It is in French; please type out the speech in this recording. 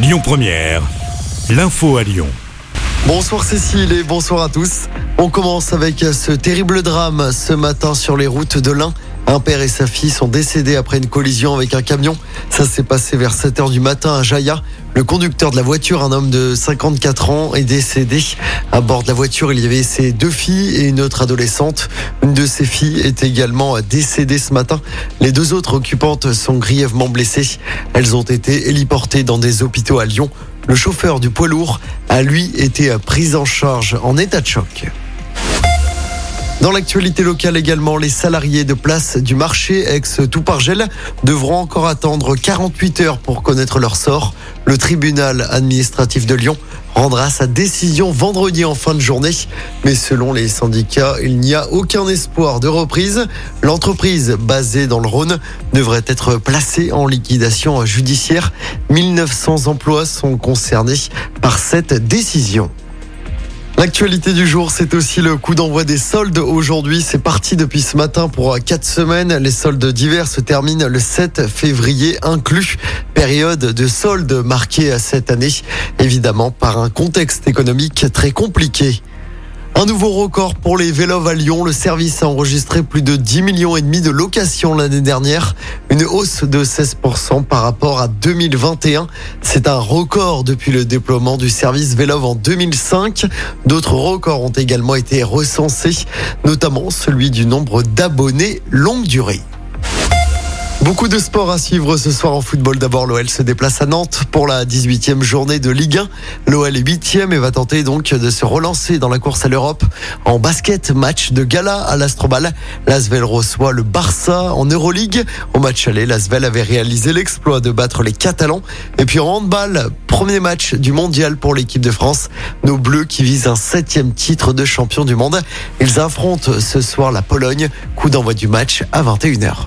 Lyon Première, l'info à Lyon. Bonsoir Cécile et bonsoir à tous. On commence avec ce terrible drame ce matin sur les routes de l'Ain. Un père et sa fille sont décédés après une collision avec un camion. Ça s'est passé vers 7h du matin à Jaya. Le conducteur de la voiture, un homme de 54 ans, est décédé. À bord de la voiture, il y avait ses deux filles et une autre adolescente. Une de ces filles est également décédée ce matin. Les deux autres occupantes sont grièvement blessées. Elles ont été héliportées dans des hôpitaux à Lyon. Le chauffeur du poids lourd a lui été pris en charge en état de choc. Dans l'actualité locale également, les salariés de place du marché ex-Toupargel devront encore attendre 48 heures pour connaître leur sort. Le tribunal administratif de Lyon rendra sa décision vendredi en fin de journée. Mais selon les syndicats, il n'y a aucun espoir de reprise. L'entreprise basée dans le Rhône devrait être placée en liquidation judiciaire. 1900 emplois sont concernés par cette décision. L'actualité du jour, c'est aussi le coup d'envoi des soldes. Aujourd'hui, c'est parti depuis ce matin pour quatre semaines. Les soldes d'hiver se terminent le 7 février inclus. Période de soldes marquée cette année, évidemment par un contexte économique très compliqué. Un nouveau record pour les vélos à Lyon. Le service a enregistré plus de 10 millions et demi de locations l'année dernière, une hausse de 16% par rapport à 2021. C'est un record depuis le déploiement du service Vélov en 2005. D'autres records ont également été recensés, notamment celui du nombre d'abonnés longue durée. Beaucoup de sports à suivre ce soir en football. D'abord, l'OL se déplace à Nantes pour la 18e journée de Ligue 1. L'OL est 8e et va tenter donc de se relancer dans la course à l'Europe. En basket, match de gala à l'Astrobal. L'Asvel reçoit le Barça en Euroleague. Au match aller, l'Asvel avait réalisé l'exploit de battre les Catalans. Et puis en handball, premier match du mondial pour l'équipe de France. Nos Bleus qui visent un septième titre de champion du monde. Ils affrontent ce soir la Pologne. Coup d'envoi du match à 21h.